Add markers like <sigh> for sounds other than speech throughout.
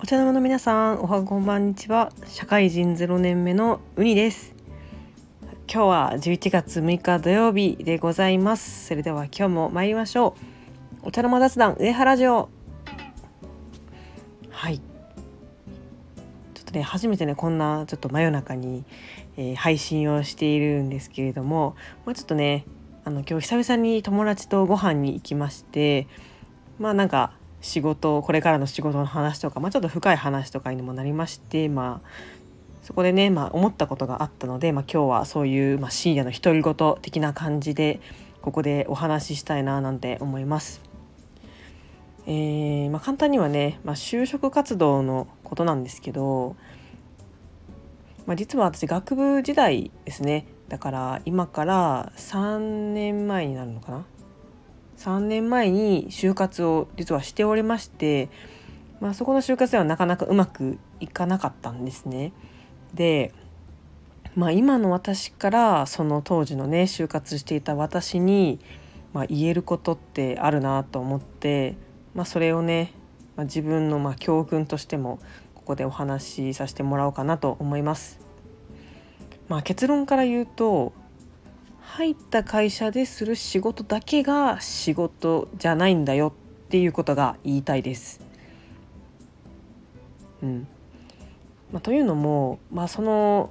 お茶の間の皆さんおはこんばんにちは。社会人0年目のウニです。今日は11月6日土曜日でございます。それでは今日も参りましょう。お茶の間雑談上原城。はい。ちょっとね初めてねこんなちょっと真夜中に、えー、配信をしているんですけれどももうちょっとねあの今日久々に友達とご飯に行きましてまあなんか仕事これからの仕事の話とか、まあ、ちょっと深い話とかにもなりましてまあそこでね、まあ、思ったことがあったので、まあ、今日はそういう、まあ、深夜の独り言的な感じでここでお話ししたいななんて思います。えーまあ、簡単にはね、まあ、就職活動のことなんですけど、まあ、実は私学部時代ですねだから今から3年前になるのかな？3年前に就活を実はしておりまして、まあ、そこの就活ではなかなかうまくいかなかったんですね。で、まあ、今の私からその当時のね就活していた私に、まあ、言えることってあるなと思って、まあ、それをね、まあ、自分のま教訓としてもここでお話しさせてもらおうかなと思います。まあ、結論から言うと入った会社でする仕事だけが仕事じゃないんだよっていうことが言いたいです。うんまあ、というのも、まあ、その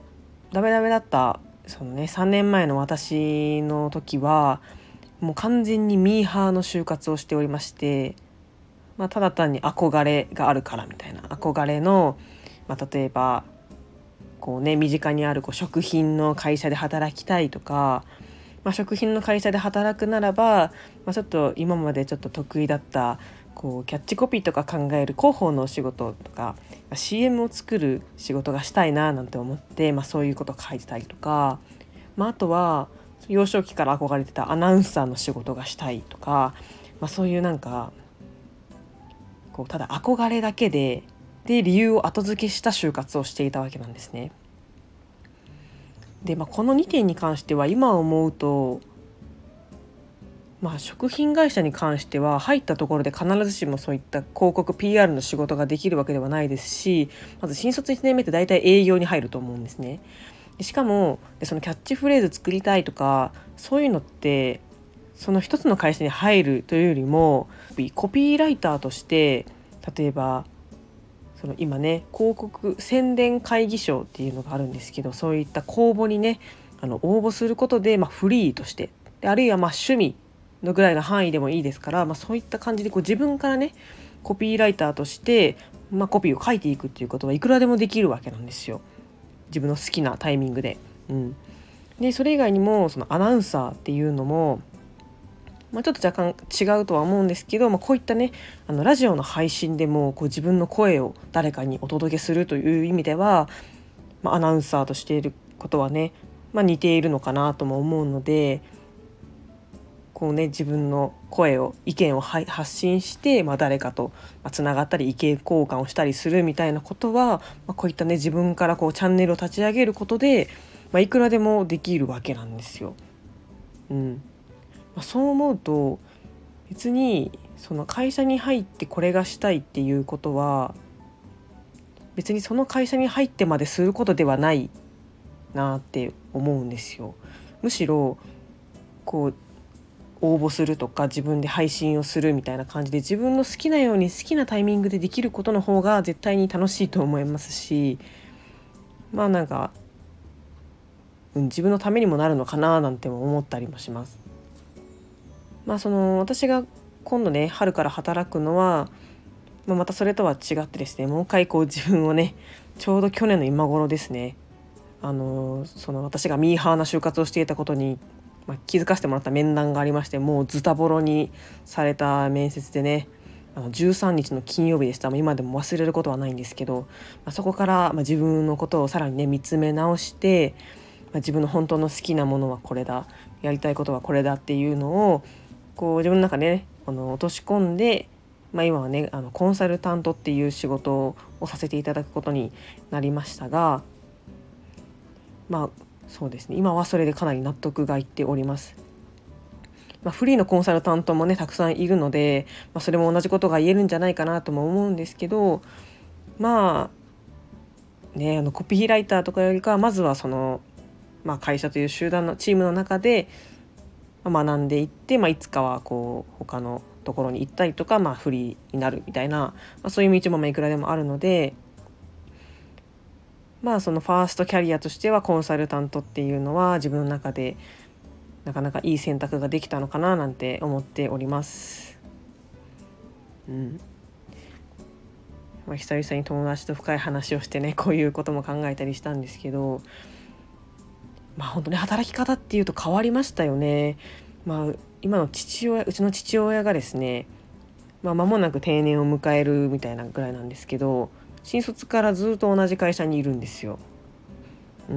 ダメダメだったその、ね、3年前の私の時はもう完全にミーハーの就活をしておりまして、まあ、ただ単に憧れがあるからみたいな憧れの、まあ、例えばこうね身近にあるこう食品の会社で働きたいとかまあ、食品の会社で働くならば、まあ、ちょっと今までちょっと得意だったこうキャッチコピーとか考える広報のお仕事とか、CM を作る仕事がしたいななんて思って、まあ、そういうこと書いてたりとか、まあ、あとは幼少期から憧れてたアナウンサーの仕事がしたいとか、まあ、そういうなんかこうただ憧れだけでで理由を後付けした就活をしていたわけなんですね。で、まあ、この2点に関しては今思うと、まあ、食品会社に関しては入ったところで必ずしもそういった広告 PR の仕事ができるわけではないですしまず新卒1年目って大体営業に入ると思うんですね。しかもそのキャッチフレーズ作りたいとかそういうのってその一つの会社に入るというよりもコピーライターとして例えばその今ね広告宣伝会議賞っていうのがあるんですけどそういった公募にねあの応募することで、まあ、フリーとしてであるいはまあ趣味のぐらいの範囲でもいいですから、まあ、そういった感じでこう自分からねコピーライターとして、まあ、コピーを書いていくっていうことはいくらでもできるわけなんですよ自分の好きなタイミングで。うん、でそれ以外にもそのアナウンサーっていうのもまあ、ちょっと若干違うとは思うんですけど、まあ、こういったねあのラジオの配信でもこう自分の声を誰かにお届けするという意味では、まあ、アナウンサーとしていることはね、まあ、似ているのかなとも思うのでこうね自分の声を意見を発信して、まあ、誰かとつながったり意見交換をしたりするみたいなことは、まあ、こういったね自分からこうチャンネルを立ち上げることで、まあ、いくらでもできるわけなんですよ。うんまあ、そう思うと別にその会社に入ってこれがしたいっていうことは別にその会社に入ってまですることではないなって思うんですよ。むしろこう応募するとか自分で配信をするみたいな感じで自分の好きなように好きなタイミングでできることの方が絶対に楽しいと思いますしまあなんか、うん、自分のためにもなるのかななんても思ったりもします。まあその私が今度ね春から働くのは、まあ、またそれとは違ってですねもう一回こう自分をね <laughs> ちょうど去年の今頃ですねあのその私がミーハーな就活をしていたことに、まあ、気づかせてもらった面談がありましてもうズタボロにされた面接でねあの13日の金曜日でした。今でも忘れることはないんですけど、まあ、そこから、ま自分のことをさらにね見つめ直して、ま自分の本当の好きなものはこれだやりたいことはこれだっていうのをこう自分の中でねあの落とし込んで、まあ、今はねあのコンサルタントっていう仕事をさせていただくことになりましたがまあそうですね今はそれでかなり納得がいっております。まあ、フリーのコンサルタントもねたくさんいるので、まあ、それも同じことが言えるんじゃないかなとも思うんですけどまあねあのコピーライターとかよりかはまずはその、まあ、会社という集団のチームの中で学んでいって、まあ、いつかはこう他のところに行ったりとか、まあ、フリーになるみたいな、まあ、そういう道もいくらでもあるので。まあそのファーストキャリアとしてはコンサルタントっていうのは自分の中でなかなかいい選択ができたのかななんて思っております。うんまあ、久々に友達と深い話をしてねこういうことも考えたりしたんですけどまあ本当に働き方っていうと変わりましたよね。まあ、今の父親うちの父親がですね、まあ、間もなく定年を迎えるみたいなぐらいなんですけど新卒からずっと同じ会社にいるんですよ。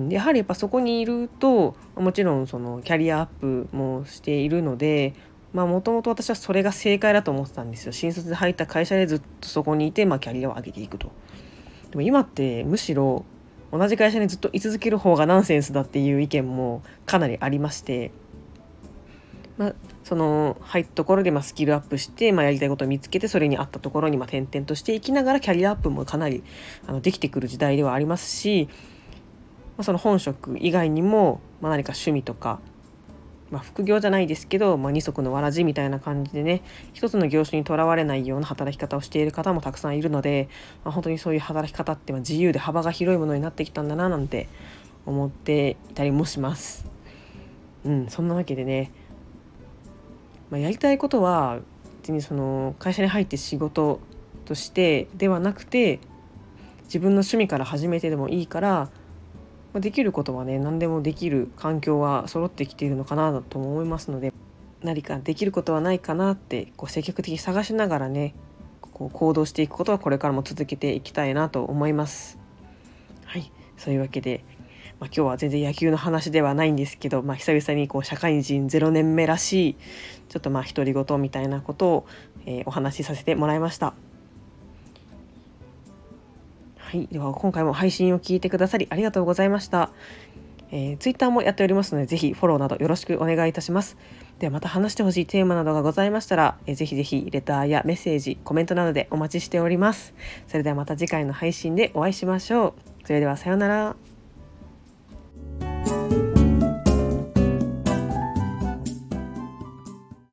やはりやっぱそこにいるともちろんそのキャリアアップもしているのでもともと私はそれが正解だと思ってたんですよ新卒で入った会社でずっとそこにいて、まあ、キャリアを上げていくとでも今ってむしろ同じ会社にずっと居続ける方がナンセンスだっていう意見もかなりありまして、ま、その入ったところでまスキルアップして、まあ、やりたいことを見つけてそれに合ったところにま転々としていきながらキャリアアップもかなりあのできてくる時代ではありますしまあ、その本職以外にも、ま、何か趣味とか、まあ、副業じゃないですけど、まあ、二足のわらじみたいな感じでね一つの業種にとらわれないような働き方をしている方もたくさんいるので、まあ、本当にそういう働き方って自由で幅が広いものになってきたんだななんて思っていたりもします。うん、そんなわけでね、まあ、やりたいことは別にその会社に入って仕事としてではなくて自分の趣味から始めてでもいいからまできることはね何でもできる環境は揃ってきているのかなと思いますので何かできることはないかなってこう積極的に探しながらねこう行動していくことはこれからも続けていきたいなと思います。はいそういうわけで、まあ、今日は全然野球の話ではないんですけど、まあ、久々にこう社会人0年目らしいちょっとまあ独り言みたいなことを、えー、お話しさせてもらいました。はい、では今回も配信を聞いてくださりありがとうございました。えー、Twitter もやっておりますので、ぜひフォローなどよろしくお願いいたします。ではまた話してほしいテーマなどがございましたら、えー、ぜひぜひレターやメッセージ、コメントなどでお待ちしております。それではまた次回の配信でお会いしましょう。それではさようなら。